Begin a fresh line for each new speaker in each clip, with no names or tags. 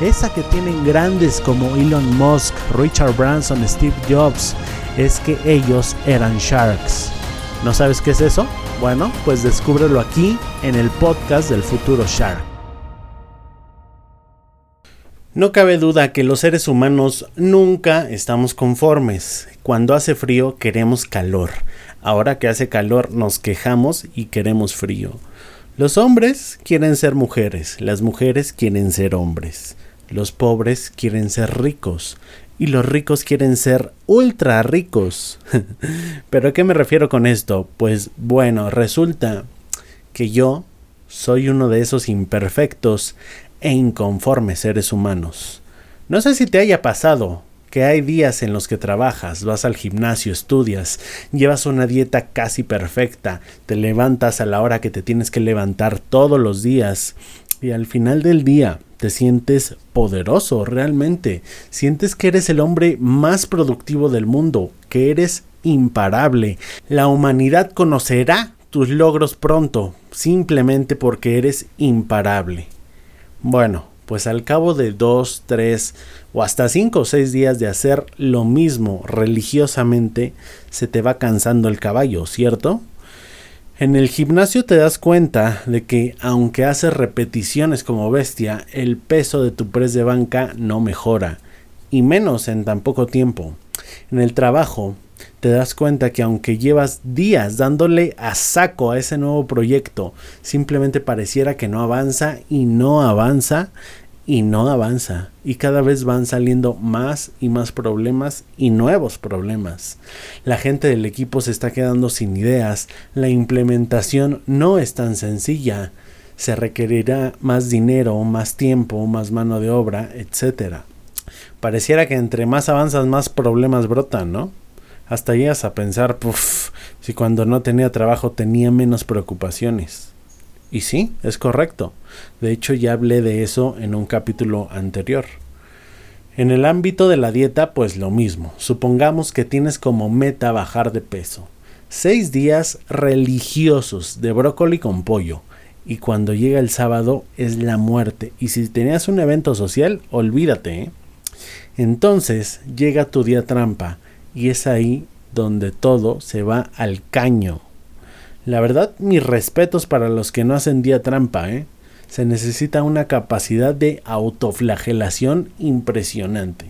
esa que tienen grandes como Elon Musk, Richard Branson, Steve Jobs, es que ellos eran sharks. ¿No sabes qué es eso? Bueno, pues descúbrelo aquí en el podcast del futuro Shark. No cabe duda que los seres humanos nunca estamos conformes. Cuando hace frío queremos calor. Ahora que hace calor nos quejamos y queremos frío. Los hombres quieren ser mujeres, las mujeres quieren ser hombres. Los pobres quieren ser ricos y los ricos quieren ser ultra ricos. ¿Pero a qué me refiero con esto? Pues bueno, resulta que yo soy uno de esos imperfectos e inconformes seres humanos. No sé si te haya pasado que hay días en los que trabajas, vas al gimnasio, estudias, llevas una dieta casi perfecta, te levantas a la hora que te tienes que levantar todos los días y al final del día te sientes poderoso realmente, sientes que eres el hombre más productivo del mundo, que eres imparable. La humanidad conocerá tus logros pronto, simplemente porque eres imparable. Bueno, pues al cabo de dos, tres o hasta cinco o seis días de hacer lo mismo religiosamente, se te va cansando el caballo, ¿cierto? En el gimnasio te das cuenta de que aunque haces repeticiones como bestia, el peso de tu press de banca no mejora, y menos en tan poco tiempo. En el trabajo te das cuenta que aunque llevas días dándole a saco a ese nuevo proyecto, simplemente pareciera que no avanza y no avanza y no avanza y cada vez van saliendo más y más problemas y nuevos problemas. La gente del equipo se está quedando sin ideas, la implementación no es tan sencilla, se requerirá más dinero, más tiempo, más mano de obra, etc. Pareciera que entre más avanzas más problemas brotan, ¿no? Hasta llegas a pensar, puff, si cuando no tenía trabajo tenía menos preocupaciones. Y sí, es correcto. De hecho, ya hablé de eso en un capítulo anterior. En el ámbito de la dieta, pues lo mismo. Supongamos que tienes como meta bajar de peso. Seis días religiosos de brócoli con pollo. Y cuando llega el sábado es la muerte. Y si tenías un evento social, olvídate. ¿eh? Entonces llega tu día trampa. Y es ahí donde todo se va al caño. La verdad, mis respetos para los que no hacen día trampa, ¿eh? Se necesita una capacidad de autoflagelación impresionante.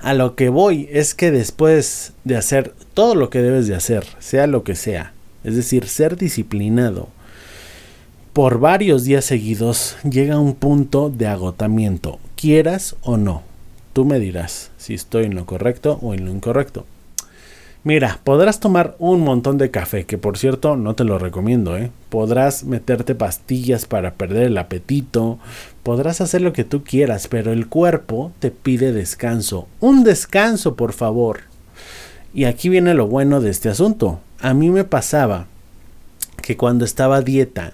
A lo que voy es que después de hacer todo lo que debes de hacer, sea lo que sea, es decir, ser disciplinado, por varios días seguidos llega un punto de agotamiento, quieras o no. Tú me dirás si estoy en lo correcto o en lo incorrecto. Mira, podrás tomar un montón de café, que por cierto no te lo recomiendo, ¿eh? Podrás meterte pastillas para perder el apetito, podrás hacer lo que tú quieras, pero el cuerpo te pide descanso. Un descanso, por favor. Y aquí viene lo bueno de este asunto. A mí me pasaba que cuando estaba a dieta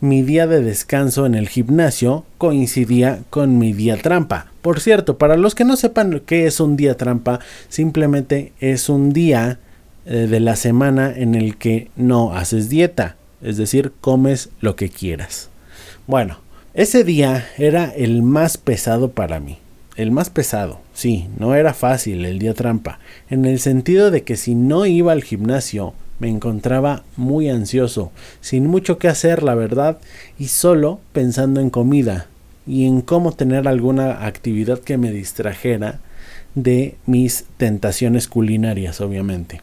mi día de descanso en el gimnasio coincidía con mi día trampa. Por cierto, para los que no sepan qué es un día trampa, simplemente es un día eh, de la semana en el que no haces dieta, es decir, comes lo que quieras. Bueno, ese día era el más pesado para mí. El más pesado, sí, no era fácil el día trampa, en el sentido de que si no iba al gimnasio me encontraba muy ansioso, sin mucho que hacer, la verdad, y solo pensando en comida. y en cómo tener alguna actividad que me distrajera de mis tentaciones culinarias, obviamente.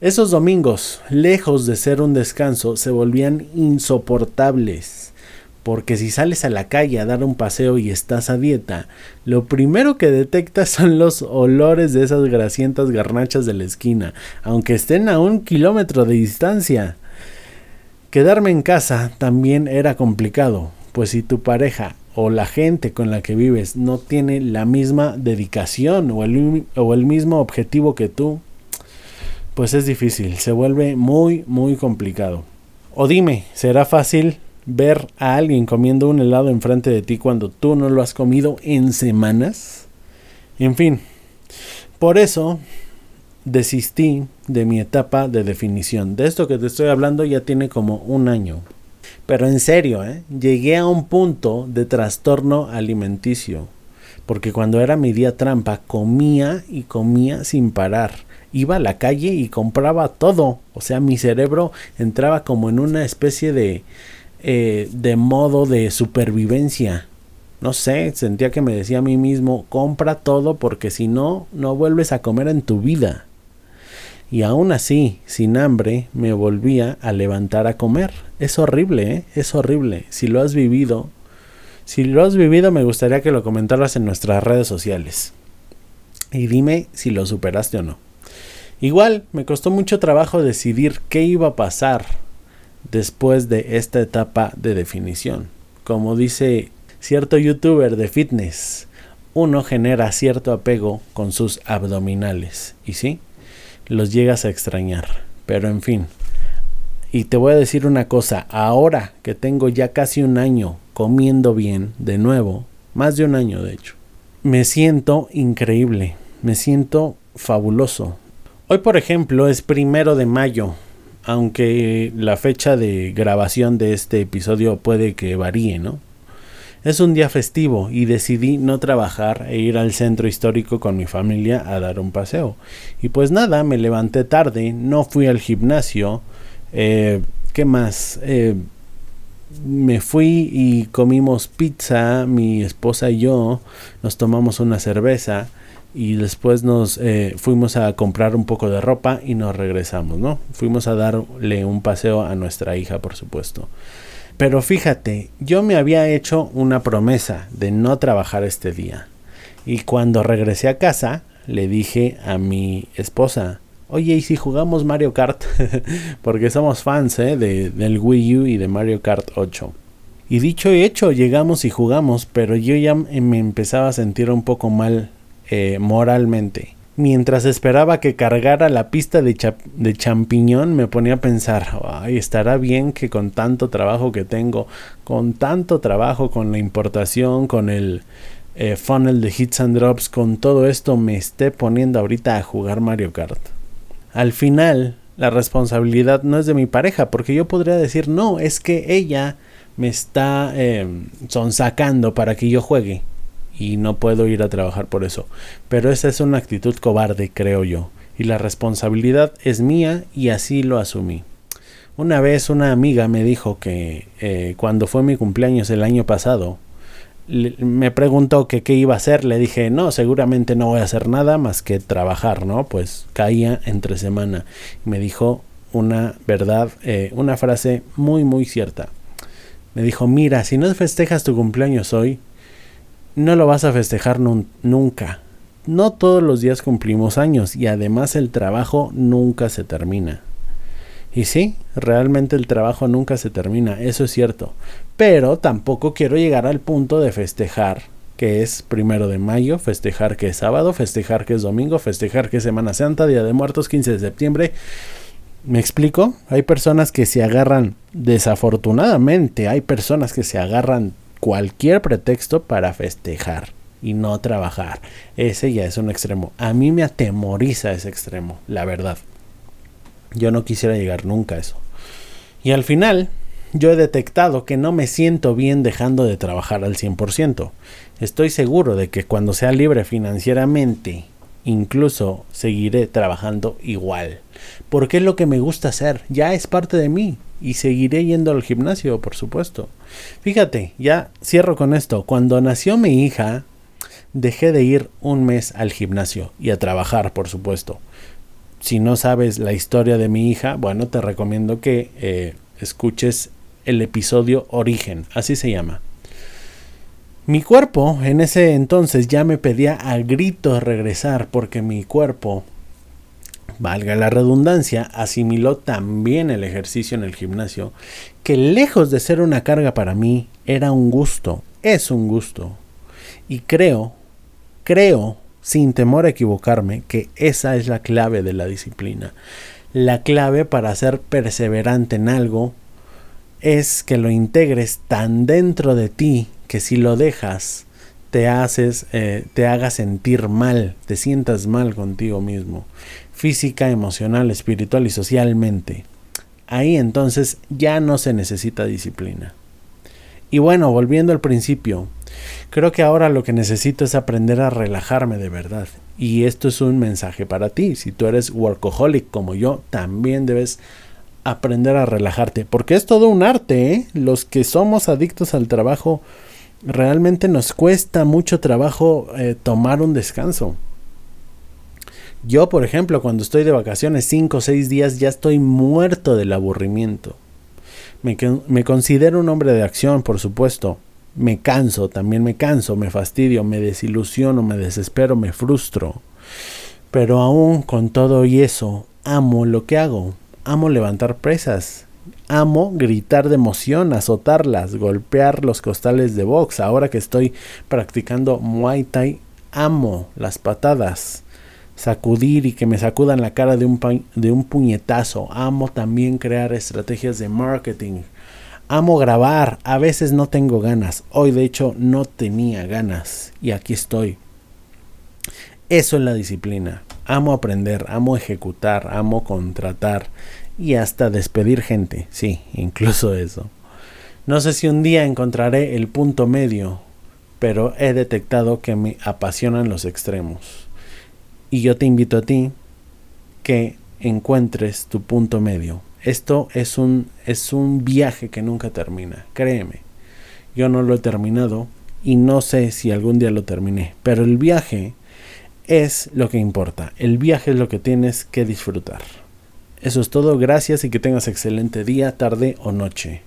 Esos domingos, lejos de ser un descanso, se volvían insoportables. Porque si sales a la calle a dar un paseo y estás a dieta, lo primero que detectas son los olores de esas grasientas garnachas de la esquina, aunque estén a un kilómetro de distancia. Quedarme en casa también era complicado, pues si tu pareja o la gente con la que vives no tiene la misma dedicación o el, o el mismo objetivo que tú, pues es difícil, se vuelve muy, muy complicado. O dime, ¿será fácil ver a alguien comiendo un helado enfrente de ti cuando tú no lo has comido en semanas? En fin, por eso desistí de mi etapa de definición. De esto que te estoy hablando ya tiene como un año. Pero en serio, ¿eh? llegué a un punto de trastorno alimenticio. Porque cuando era mi día trampa, comía y comía sin parar iba a la calle y compraba todo. O sea, mi cerebro entraba como en una especie de, eh, de modo de supervivencia. No sé, sentía que me decía a mí mismo, compra todo porque si no, no vuelves a comer en tu vida. Y aún así, sin hambre, me volvía a levantar a comer. Es horrible, ¿eh? Es horrible. Si lo has vivido, si lo has vivido, me gustaría que lo comentaras en nuestras redes sociales. Y dime si lo superaste o no. Igual me costó mucho trabajo decidir qué iba a pasar después de esta etapa de definición. Como dice cierto youtuber de fitness, uno genera cierto apego con sus abdominales. Y sí, los llegas a extrañar. Pero en fin. Y te voy a decir una cosa, ahora que tengo ya casi un año comiendo bien de nuevo, más de un año de hecho, me siento increíble, me siento fabuloso, Hoy, por ejemplo, es primero de mayo, aunque la fecha de grabación de este episodio puede que varíe, ¿no? Es un día festivo y decidí no trabajar e ir al centro histórico con mi familia a dar un paseo. Y pues nada, me levanté tarde, no fui al gimnasio. Eh, ¿Qué más? Eh, me fui y comimos pizza, mi esposa y yo, nos tomamos una cerveza y después nos eh, fuimos a comprar un poco de ropa y nos regresamos, ¿no? Fuimos a darle un paseo a nuestra hija, por supuesto. Pero fíjate, yo me había hecho una promesa de no trabajar este día. Y cuando regresé a casa, le dije a mi esposa, oye, ¿y si jugamos Mario Kart? Porque somos fans ¿eh? de, del Wii U y de Mario Kart 8. Y dicho y hecho, llegamos y jugamos, pero yo ya me empezaba a sentir un poco mal eh, moralmente. Mientras esperaba que cargara la pista de, champiñón, me ponía a pensar, ay, estará bien que con tanto trabajo que tengo, con tanto trabajo con la importación, con el eh, funnel de hits and drops, con todo esto me esté poniendo ahorita a jugar Mario Kart. Al final, la responsabilidad no es de mi pareja, porque yo podría decir, no, es que ella me está eh, sonsacando para que yo juegue y no puedo ir a trabajar por eso. Pero esa es una actitud cobarde, creo yo, y la responsabilidad es mía y así lo asumí. Una vez una amiga me dijo que eh, cuando fue mi cumpleaños el año pasado, me preguntó que qué iba a hacer, le dije, no, seguramente no voy a hacer nada más que trabajar, ¿no? Pues caía entre semana. Me dijo una verdad, eh, una frase muy, muy cierta. Me dijo, mira, si no festejas tu cumpleaños hoy, no lo vas a festejar nunca. No todos los días cumplimos años y además el trabajo nunca se termina. Y sí, realmente el trabajo nunca se termina, eso es cierto. Pero tampoco quiero llegar al punto de festejar que es primero de mayo, festejar que es sábado, festejar que es domingo, festejar que es Semana Santa, Día de Muertos, 15 de septiembre. ¿Me explico? Hay personas que se agarran, desafortunadamente, hay personas que se agarran cualquier pretexto para festejar y no trabajar. Ese ya es un extremo. A mí me atemoriza ese extremo, la verdad. Yo no quisiera llegar nunca a eso. Y al final, yo he detectado que no me siento bien dejando de trabajar al 100%. Estoy seguro de que cuando sea libre financieramente, incluso seguiré trabajando igual. Porque es lo que me gusta hacer, ya es parte de mí. y seguiré yendo al gimnasio, por supuesto. Fíjate, ya cierro con esto. Cuando nació mi hija, dejé de ir un mes al gimnasio y a trabajar, por supuesto. Si no sabes la historia de mi hija, bueno, te recomiendo que eh, escuches el episodio Origen, así se llama. Mi cuerpo en ese entonces ya me pedía a grito regresar porque mi cuerpo, valga la redundancia, asimiló también el ejercicio en el gimnasio, que lejos de ser una carga para mí, era un gusto, es un gusto. Y creo, creo, sin temor a equivocarme, que esa es la clave de la disciplina. La clave para ser perseverante en algo es que lo integres tan dentro de ti que si lo dejas te haces, eh, te haga sentir mal, te sientas mal contigo mismo, física, emocional, espiritual y socialmente. Ahí entonces ya no se necesita disciplina. Y bueno, volviendo al principio, creo que ahora lo que necesito es aprender a relajarme de verdad. Y esto es un mensaje para ti. Si tú eres workaholic como yo, también debes aprender a relajarte. Porque es todo un arte, ¿eh? Los que somos adictos al trabajo realmente nos cuesta mucho trabajo eh, tomar un descanso. Yo, por ejemplo, cuando estoy de vacaciones 5 o 6 días ya estoy muerto del aburrimiento. Me, considero un hombre de acción, por supuesto. Me canso, también me canso, me fastidio, me desilusiono, me desespero, me frustro. Pero aún con todo y eso, amo lo que hago. Amo levantar presas, amo gritar de emoción, azotarlas, golpear los costales de box. Ahora que estoy practicando Muay Thai, amo las patadas, sacudir y que me sacudan la cara de un, de un puñetazo. Amo también crear estrategias de marketing. Amo grabar, a veces no tengo ganas. Hoy de hecho no tenía ganas y aquí estoy. Eso es la disciplina. Amo aprender, amo ejecutar, amo contratar y hasta despedir gente, sí, incluso eso. No sé si un día encontraré el punto medio, pero he detectado que me apasionan los extremos. Y yo te invito a ti que encuentres tu punto medio. Esto es un, es un viaje que nunca termina, créeme. Yo no lo he terminado y no sé si algún día lo terminé, pero el viaje es lo que importa. El viaje es lo que tienes que disfrutar. Eso es todo, gracias y que tengas excelente día, tarde o noche.